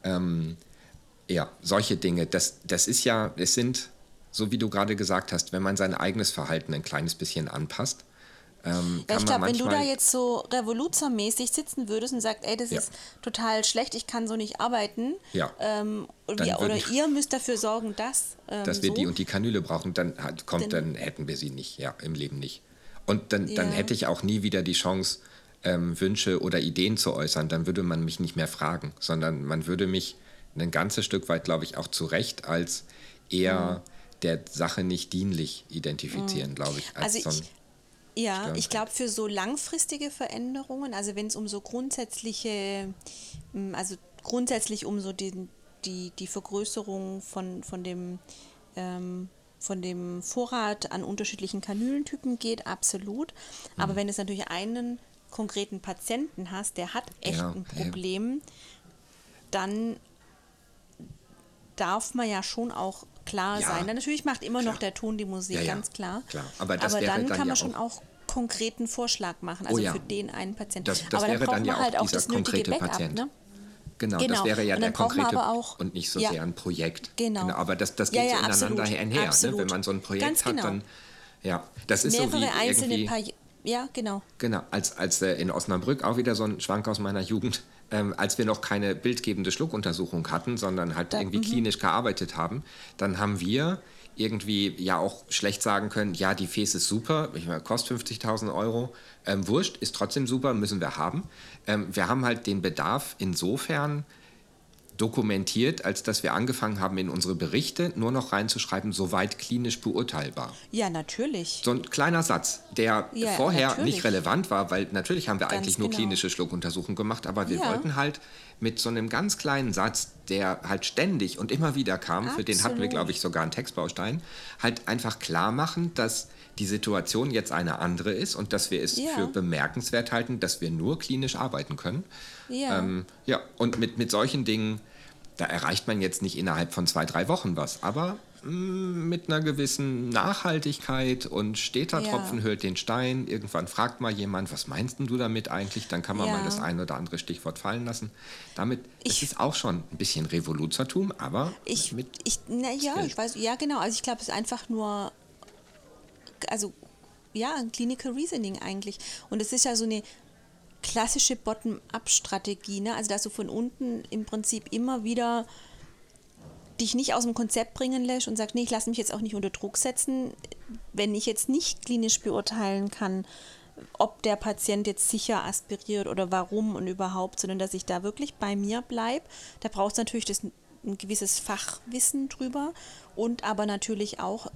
Speaker 2: Ähm, Ja, solche Dinge. Das, das ist ja, es sind, so wie du gerade gesagt hast, wenn man sein eigenes Verhalten ein kleines bisschen anpasst. Ähm,
Speaker 1: ja, ich glaube, wenn du da jetzt so revoluzermäßig sitzen würdest und sagst, ey, das ja. ist total schlecht, ich kann so nicht arbeiten,
Speaker 2: ja.
Speaker 1: ähm, wir, oder ihr müsst dafür sorgen, dass.
Speaker 2: Ähm, dass wir so. die und die Kanüle brauchen, dann kommt, dann, dann hätten wir sie nicht, ja, im Leben nicht. Und dann, dann hätte ich auch nie wieder die Chance, ähm, Wünsche oder Ideen zu äußern. Dann würde man mich nicht mehr fragen, sondern man würde mich ein ganzes Stück weit, glaube ich, auch zu Recht als eher mhm. der Sache nicht dienlich identifizieren, mhm. glaube ich.
Speaker 1: also ich, ja, ich glaube für so langfristige Veränderungen, also wenn es um so grundsätzliche, mm, also grundsätzlich um so die, die, die Vergrößerung von, von dem ähm, von dem Vorrat an unterschiedlichen Kanülentypen geht, absolut. Aber mhm. wenn es natürlich einen konkreten Patienten hast, der hat echt ja, ein Problem, ja. dann darf man ja schon auch klar ja, sein. Dann natürlich macht immer klar. noch der Ton die Musik, ja, ganz klar.
Speaker 2: klar.
Speaker 1: Aber, Aber dann, dann kann man schon auch konkreten Vorschlag machen, also oh, für den einen Patienten.
Speaker 2: Das, das Aber dann braucht man halt auch das nötige Backup. Patient. Ne? Genau, genau, das wäre ja der konkrete auch, und nicht so ja, sehr ein Projekt.
Speaker 1: Genau. genau
Speaker 2: aber das, das geht ja, ja, so ineinander absolut, einher. Ne? Wenn man so ein Projekt Ganz hat, genau. dann ja, das ist
Speaker 1: Mehrere
Speaker 2: so wie
Speaker 1: einzelne irgendwie, ja, genau.
Speaker 2: Genau, als, als äh, in Osnabrück, auch wieder so ein Schwank aus meiner Jugend, ähm, als wir noch keine bildgebende Schluckuntersuchung hatten, sondern halt da, irgendwie -hmm. klinisch gearbeitet haben, dann haben wir irgendwie ja auch schlecht sagen können, ja, die Fes ist super, ich meine, kostet 50.000 Euro, ähm, wurscht, ist trotzdem super, müssen wir haben. Ähm, wir haben halt den Bedarf insofern dokumentiert, als dass wir angefangen haben, in unsere Berichte nur noch reinzuschreiben, soweit klinisch beurteilbar.
Speaker 1: Ja, natürlich.
Speaker 2: So ein kleiner Satz, der ja, vorher natürlich. nicht relevant war, weil natürlich haben wir Ganz eigentlich nur genau. klinische Schluckuntersuchungen gemacht, aber wir ja. wollten halt mit so einem ganz kleinen Satz, der halt ständig und immer wieder kam, Absolut. für den hatten wir, glaube ich, sogar einen Textbaustein, halt einfach klar machen, dass die Situation jetzt eine andere ist und dass wir es ja. für bemerkenswert halten, dass wir nur klinisch arbeiten können. Ja, ähm, ja und mit, mit solchen Dingen, da erreicht man jetzt nicht innerhalb von zwei, drei Wochen was, aber mm, mit einer gewissen Nachhaltigkeit und steter ja. Tropfen hüllt den Stein. Irgendwann fragt mal jemand, was meinst du damit eigentlich? Dann kann man ja. mal das ein oder andere Stichwort fallen lassen. Damit ich, es ist auch schon ein bisschen Revoluzertum, aber
Speaker 1: ich, mit. Ich, na ja, ich weiß, ja genau. Also ich glaube, es ist einfach nur also ja, Clinical Reasoning eigentlich. Und es ist ja so eine klassische Bottom-up-Strategie, ne? also dass du von unten im Prinzip immer wieder dich nicht aus dem Konzept bringen lässt und sagst, nee, ich lasse mich jetzt auch nicht unter Druck setzen, wenn ich jetzt nicht klinisch beurteilen kann, ob der Patient jetzt sicher aspiriert oder warum und überhaupt, sondern dass ich da wirklich bei mir bleibe. Da braucht es natürlich das, ein gewisses Fachwissen drüber und aber natürlich auch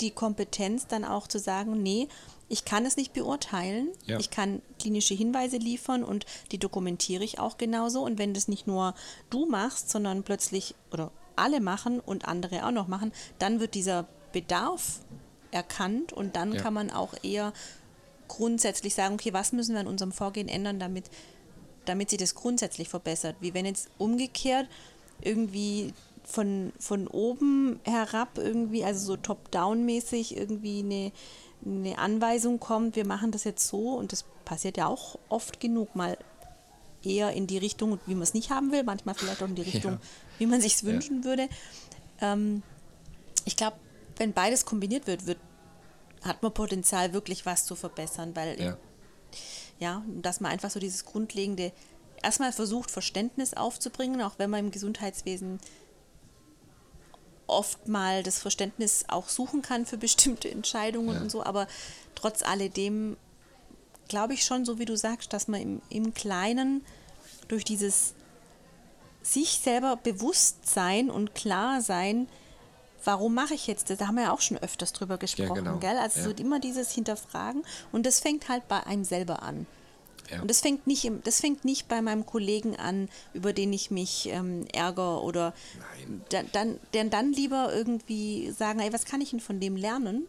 Speaker 1: die Kompetenz dann auch zu sagen, nee, ich kann es nicht beurteilen. Ja. Ich kann klinische Hinweise liefern und die dokumentiere ich auch genauso. Und wenn das nicht nur du machst, sondern plötzlich oder alle machen und andere auch noch machen, dann wird dieser Bedarf erkannt und dann ja. kann man auch eher grundsätzlich sagen, okay, was müssen wir in unserem Vorgehen ändern, damit, damit sich das grundsätzlich verbessert. Wie wenn jetzt umgekehrt irgendwie von, von oben herab irgendwie, also so top-down-mäßig irgendwie eine, eine Anweisung kommt, wir machen das jetzt so und das passiert ja auch oft genug mal eher in die Richtung, wie man es nicht haben will, manchmal vielleicht auch in die Richtung, ja. wie man sich wünschen ja. würde. Ähm, ich glaube, wenn beides kombiniert wird, wird, hat man Potenzial, wirklich was zu verbessern, weil ja. ja, dass man einfach so dieses grundlegende erstmal versucht, Verständnis aufzubringen, auch wenn man im Gesundheitswesen oft mal das Verständnis auch suchen kann für bestimmte Entscheidungen ja. und so, aber trotz alledem glaube ich schon, so wie du sagst, dass man im, im Kleinen durch dieses sich selber bewusst sein und klar sein, warum mache ich jetzt das? Da haben wir ja auch schon öfters drüber gesprochen, ja, genau. gell? Also ja. so immer dieses Hinterfragen und das fängt halt bei einem selber an. Ja. Und das fängt, nicht im, das fängt nicht bei meinem Kollegen an, über den ich mich ähm, ärgere oder dann, dann, dann, dann lieber irgendwie sagen, ey, was kann ich denn von dem lernen?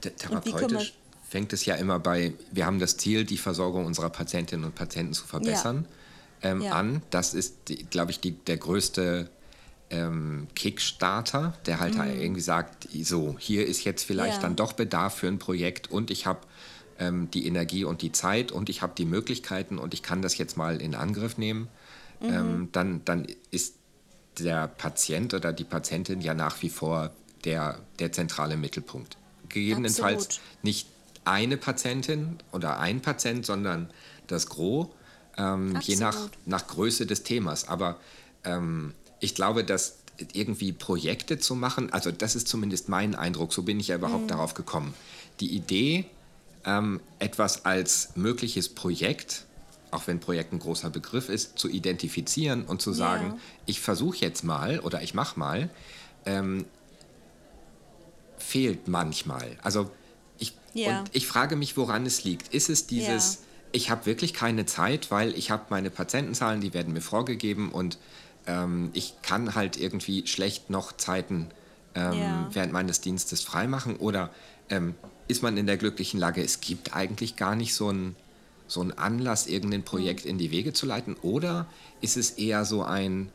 Speaker 2: Therapeutisch fängt es ja immer bei, wir haben das Ziel, die Versorgung unserer Patientinnen und Patienten zu verbessern, ja. Ähm, ja. an. Das ist, glaube ich, die, der größte ähm, Kickstarter, der halt mhm. irgendwie sagt, so, hier ist jetzt vielleicht ja. dann doch Bedarf für ein Projekt und ich habe ähm, die Energie und die Zeit und ich habe die Möglichkeiten und ich kann das jetzt mal in Angriff nehmen, mhm. ähm, dann, dann ist der Patient oder die Patientin ja nach wie vor der, der zentrale Mittelpunkt. Gegebenenfalls Absolut. nicht eine Patientin oder ein Patient, sondern das Gros, ähm, je nach, nach Größe des Themas. Aber ähm, ich glaube, dass irgendwie Projekte zu machen, also das ist zumindest mein Eindruck, so bin ich ja überhaupt mhm. darauf gekommen. Die Idee, ähm, etwas als mögliches Projekt, auch wenn Projekt ein großer Begriff ist, zu identifizieren und zu sagen, ja. ich versuche jetzt mal oder ich mache mal, ähm, fehlt manchmal. Also ich, ja. und ich frage mich, woran es liegt. Ist es dieses, ja. ich habe wirklich keine Zeit, weil ich habe meine Patientenzahlen, die werden mir vorgegeben und ähm, ich kann halt irgendwie schlecht noch Zeiten ähm, während meines Dienstes freimachen? Oder ähm, ist man in der glücklichen Lage, es gibt eigentlich gar nicht so einen so Anlass, irgendein Projekt mhm. in die Wege zu leiten? Oder ist es eher so ein,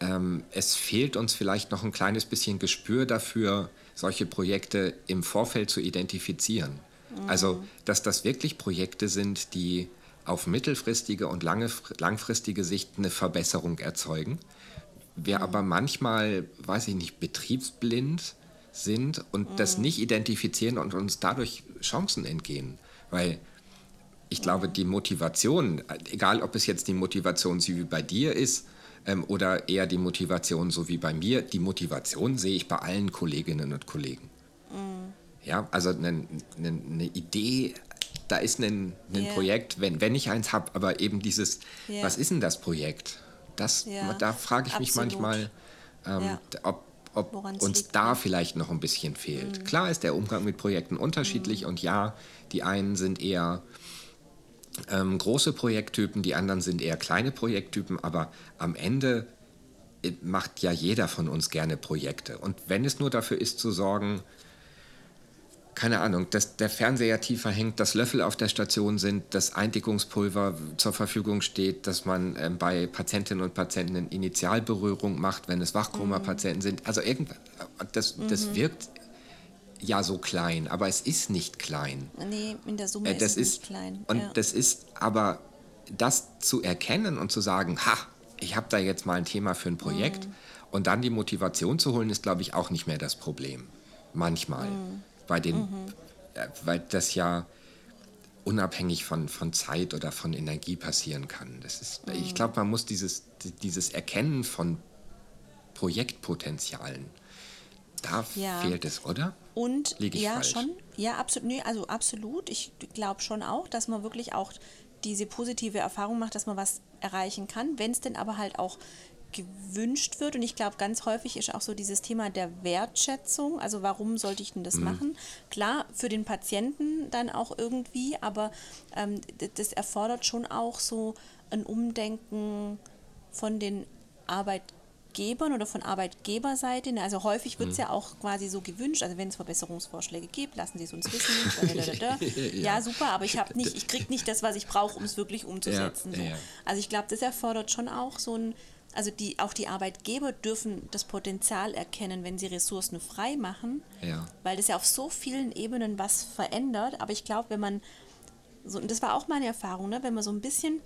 Speaker 2: ähm, es fehlt uns vielleicht noch ein kleines bisschen Gespür dafür, solche Projekte im Vorfeld zu identifizieren? Mhm. Also, dass das wirklich Projekte sind, die auf mittelfristige und lange, langfristige Sicht eine Verbesserung erzeugen. Wir aber manchmal, weiß ich nicht, betriebsblind sind und mhm. das nicht identifizieren und uns dadurch Chancen entgehen. Weil ich glaube, die Motivation, egal ob es jetzt die Motivation so wie bei dir ist ähm, oder eher die Motivation so wie bei mir, die Motivation sehe ich bei allen Kolleginnen und Kollegen. Mhm. Ja, also eine, eine, eine Idee da ist ein, ein yeah. Projekt, wenn, wenn ich eins habe, aber eben dieses, yeah. was ist denn das Projekt? Das, yeah. Da frage ich Absolut. mich manchmal, ähm, ja. Ob, ob uns da das? vielleicht noch ein bisschen fehlt. Mhm. Klar ist der Umgang mit Projekten unterschiedlich mhm. und ja, die einen sind eher ähm, große Projekttypen, die anderen sind eher kleine Projekttypen, aber am Ende äh, macht ja jeder von uns gerne Projekte. Und wenn es nur dafür ist zu sorgen, keine Ahnung, dass der Fernseher tiefer hängt, dass Löffel auf der Station sind, dass Eindickungspulver zur Verfügung steht, dass man ähm, bei Patientinnen und Patienten eine Initialberührung macht, wenn es Wachkoma-Patienten mhm. sind. Also irgend, das, mhm. das wirkt ja so klein, aber es ist nicht klein.
Speaker 1: Nee, in der Summe äh, das ist es nicht klein.
Speaker 2: Und ja. das ist aber, das zu erkennen und zu sagen, ha, ich habe da jetzt mal ein Thema für ein Projekt mhm. und dann die Motivation zu holen, ist, glaube ich, auch nicht mehr das Problem. Manchmal. Mhm bei den, mhm. äh, weil das ja unabhängig von, von Zeit oder von Energie passieren kann. Das ist, mhm. Ich glaube, man muss dieses, dieses Erkennen von Projektpotenzialen, da ja. fehlt es, oder?
Speaker 1: Und ja, falsch? schon. Ja, absolut. Nee, also absolut. Ich glaube schon auch, dass man wirklich auch diese positive Erfahrung macht, dass man was erreichen kann. Wenn es denn aber halt auch gewünscht wird. Und ich glaube, ganz häufig ist auch so dieses Thema der Wertschätzung. Also warum sollte ich denn das mhm. machen? Klar, für den Patienten dann auch irgendwie, aber ähm, das erfordert schon auch so ein Umdenken von den Arbeitgebern oder von Arbeitgeberseite. Also häufig wird es mhm. ja auch quasi so gewünscht, also wenn es Verbesserungsvorschläge gibt, lassen Sie es uns wissen. ja. ja. super, aber ich habe nicht, ich kriege nicht das, was ich brauche, um es wirklich umzusetzen. Ja, so. Also ich glaube, das erfordert schon auch so ein also die, auch die Arbeitgeber dürfen das Potenzial erkennen, wenn sie Ressourcen frei machen, ja. weil das ja auf so vielen Ebenen was verändert. Aber ich glaube, wenn man, so, und das war auch meine Erfahrung, ne, wenn man so ein bisschen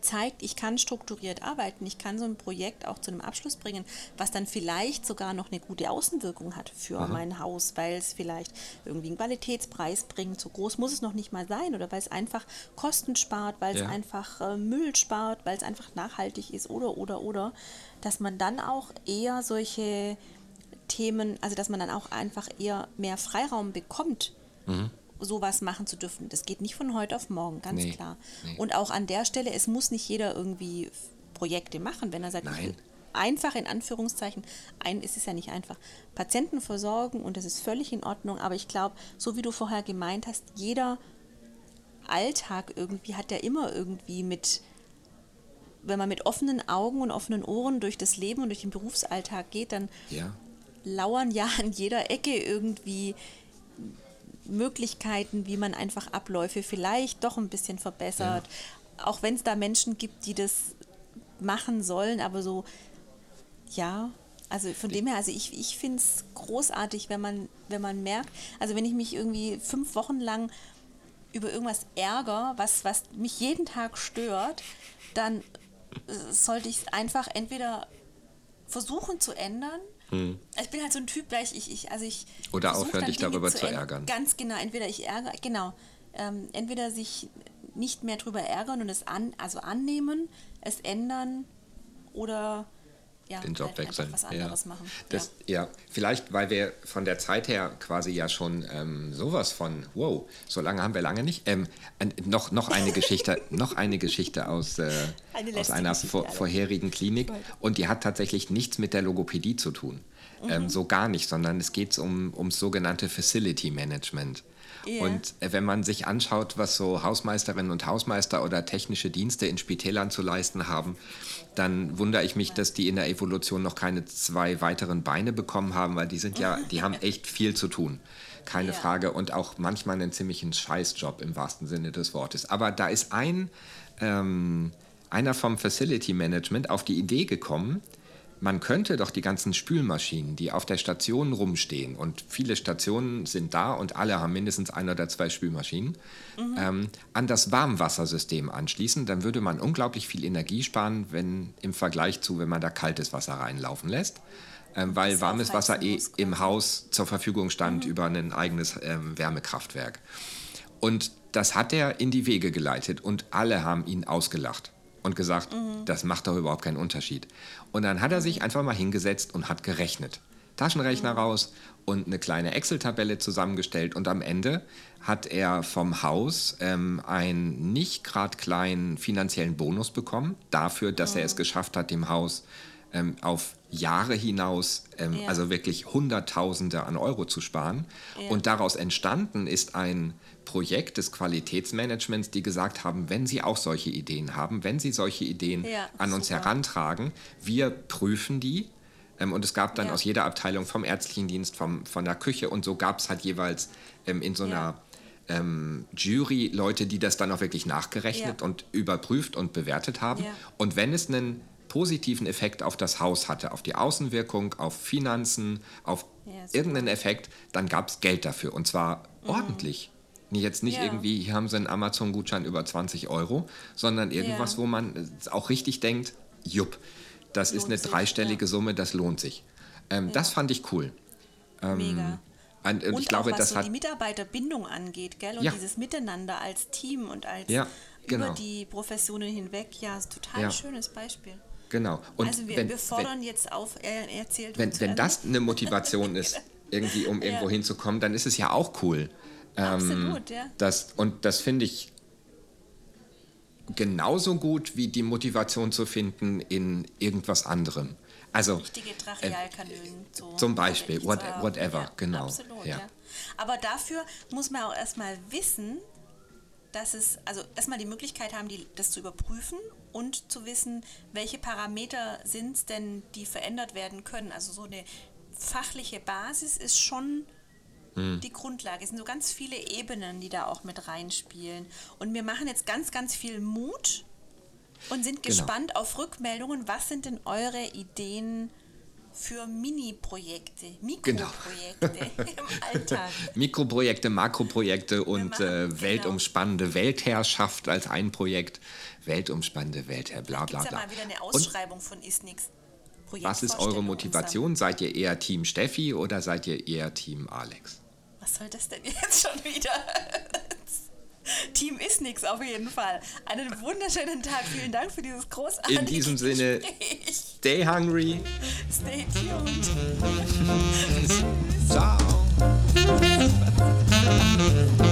Speaker 1: zeigt, ich kann strukturiert arbeiten, ich kann so ein Projekt auch zu einem Abschluss bringen, was dann vielleicht sogar noch eine gute Außenwirkung hat für Aha. mein Haus, weil es vielleicht irgendwie einen Qualitätspreis bringt. So groß muss es noch nicht mal sein oder weil es einfach Kosten spart, weil es ja. einfach äh, Müll spart, weil es einfach nachhaltig ist oder oder oder, dass man dann auch eher solche Themen, also dass man dann auch einfach eher mehr Freiraum bekommt. Mhm sowas machen zu dürfen. Das geht nicht von heute auf morgen, ganz nee, klar. Nee. Und auch an der Stelle, es muss nicht jeder irgendwie Projekte machen, wenn er sagt, Nein. einfach in Anführungszeichen, ein ist es ja nicht einfach, Patienten versorgen und das ist völlig in Ordnung, aber ich glaube, so wie du vorher gemeint hast, jeder Alltag irgendwie hat ja immer irgendwie mit, wenn man mit offenen Augen und offenen Ohren durch das Leben und durch den Berufsalltag geht, dann ja. lauern ja an jeder Ecke irgendwie Möglichkeiten, wie man einfach Abläufe vielleicht doch ein bisschen verbessert. Ja. Auch wenn es da Menschen gibt, die das machen sollen, aber so, ja, also von dem her, also ich, ich finde es großartig, wenn man, wenn man merkt, also wenn ich mich irgendwie fünf Wochen lang über irgendwas ärgere, was, was mich jeden Tag stört, dann äh, sollte ich es einfach entweder versuchen zu ändern. Ich bin halt so ein Typ, gleich ich, ich also ich
Speaker 2: Oder aufhören, dich
Speaker 1: Dinge
Speaker 2: darüber zu ärgern.
Speaker 1: Ganz genau, entweder ich ärgere, genau, ähm, entweder sich nicht mehr drüber ärgern und es an, also annehmen, es ändern oder ja,
Speaker 2: den Job
Speaker 1: halt
Speaker 2: wechseln.
Speaker 1: was
Speaker 2: ja.
Speaker 1: anderes machen.
Speaker 2: Das, ja. vielleicht, weil wir von der Zeit her quasi ja schon ähm, sowas von, wow, so lange haben wir lange nicht. Ähm, noch, noch eine Geschichte, noch eine Geschichte aus, äh,
Speaker 1: Eine
Speaker 2: aus einer vor, vorherigen Klinik und die hat tatsächlich nichts mit der Logopädie zu tun.
Speaker 1: Mhm.
Speaker 2: Ähm, so gar nicht, sondern es geht um, ums sogenannte Facility Management.
Speaker 1: Ja.
Speaker 2: Und äh, wenn man sich anschaut, was so Hausmeisterinnen und Hausmeister oder technische Dienste in Spitälern zu leisten haben, dann wundere ich mich, dass die in der Evolution noch keine zwei weiteren Beine bekommen haben, weil die sind ja, die haben echt viel zu tun. Keine
Speaker 1: Ja.
Speaker 2: Frage. Und auch manchmal einen ziemlichen Scheißjob im wahrsten Sinne des Wortes. Aber da ist ein, ähm, einer vom Facility Management auf die Idee gekommen, man könnte doch die ganzen Spülmaschinen, die auf der Station rumstehen, und viele Stationen sind da und alle haben mindestens ein oder zwei Spülmaschinen, ähm, an das Warmwassersystem anschließen. Dann würde man unglaublich viel Energie sparen, wenn im Vergleich zu, wenn man da kaltes Wasser reinlaufen lässt. Ähm, weil
Speaker 1: Das
Speaker 2: warmes Wasser eh im Haus zur Verfügung stand über ein eigenes ähm, Wärmekraftwerk. Und das hat er in die Wege geleitet und alle haben ihn ausgelacht und gesagt, das macht doch überhaupt keinen Unterschied. Und dann hat er sich einfach mal hingesetzt und hat gerechnet. Taschenrechner raus und eine kleine Excel-Tabelle zusammengestellt und am Ende hat er vom Haus ähm, einen nicht gerade kleinen finanziellen Bonus bekommen dafür, dass er es geschafft hat, dem Haus ähm, auf Jahre hinaus, ähm,
Speaker 1: Ja.
Speaker 2: also wirklich Hunderttausende an Euro zu sparen.
Speaker 1: Ja.
Speaker 2: Und daraus entstanden ist ein Projekt des Qualitätsmanagements, die gesagt haben, wenn Sie auch solche Ideen haben, wenn Sie solche Ideen
Speaker 1: Ja,
Speaker 2: an uns
Speaker 1: super.
Speaker 2: herantragen, wir prüfen die. Ähm, und es gab dann aus jeder Abteilung vom ärztlichen Dienst, vom, von der Küche und so gab es halt jeweils ähm, in so einer ähm, Jury Leute, die das dann auch wirklich nachgerechnet und überprüft und bewertet haben. Und wenn es einen positiven Effekt auf das Haus hatte, auf die Außenwirkung, auf Finanzen, auf
Speaker 1: Ja,
Speaker 2: irgendeinen Effekt, dann gab es Geld dafür und zwar ordentlich. Nee, Jetzt nicht
Speaker 1: Mhm. Ja.
Speaker 2: irgendwie, hier haben sie einen Amazon-Gutschein über 20 Euro, sondern irgendwas,
Speaker 1: Ja.
Speaker 2: wo man äh, auch richtig denkt, jupp, das ist
Speaker 1: Lohnt
Speaker 2: eine
Speaker 1: sich,
Speaker 2: dreistellige. Summe, das lohnt sich. Ähm, Das fand ich cool.
Speaker 1: Mega.
Speaker 2: Und, und
Speaker 1: Und
Speaker 2: ich glaube,
Speaker 1: auch was
Speaker 2: das
Speaker 1: so
Speaker 2: hat
Speaker 1: die Mitarbeiterbindung angeht, gell? Und
Speaker 2: Ja.
Speaker 1: dieses Miteinander als Team und als
Speaker 2: Ja, genau.
Speaker 1: über die Professionen hinweg, ja, ist total
Speaker 2: Ja.
Speaker 1: schönes Beispiel.
Speaker 2: Genau. Und
Speaker 1: also wir,
Speaker 2: wenn,
Speaker 1: wir fordern jetzt auf, er erzählt
Speaker 2: wenn,
Speaker 1: uns.
Speaker 2: wenn das eine Motivation ist, irgendwie um irgendwo
Speaker 1: Ja.
Speaker 2: hinzukommen, dann ist es ja auch cool. Ähm,
Speaker 1: Absolut, ja.
Speaker 2: Das, und das finde ich genauso gut wie die Motivation zu finden in irgendwas anderem. Also
Speaker 1: richtige Trachealkanülen. so
Speaker 2: zum Beispiel, what- whatever, genau,
Speaker 1: Absolut,
Speaker 2: ja.
Speaker 1: ja. Aber dafür muss man auch erstmal wissen, dass es, also erstmal die Möglichkeit haben, die, das zu überprüfen und zu wissen, welche Parameter sind es denn, die verändert werden können. Also so eine fachliche Basis ist schon
Speaker 2: Hm.
Speaker 1: die Grundlage. Es sind so ganz viele Ebenen, die da auch mit reinspielen. Und wir machen jetzt ganz, ganz viel Mut und sind
Speaker 2: Genau.
Speaker 1: gespannt auf Rückmeldungen. Was sind denn eure Ideen für Mini-Projekte,
Speaker 2: Genau.
Speaker 1: Mikroprojekte im Alltag?
Speaker 2: Mikroprojekte, Makroprojekte und äh,
Speaker 1: genau.
Speaker 2: weltumspannende Weltherrschaft als ein Projekt. Weltumspannende Weltherr, bla bla
Speaker 1: es ja
Speaker 2: bla.
Speaker 1: mal wieder eine
Speaker 2: Und
Speaker 1: Ausschreibung von Isnix?
Speaker 2: was ist eure Motivation? Seid ihr eher Team Steffi oder seid ihr eher Team Alex?
Speaker 1: Was soll das denn jetzt schon wieder? Team ist nichts auf jeden Fall. Einen wunderschönen Tag. Vielen Dank für dieses großartige
Speaker 2: In diesem Sinne, stay hungry.
Speaker 1: Stay tuned. Ciao.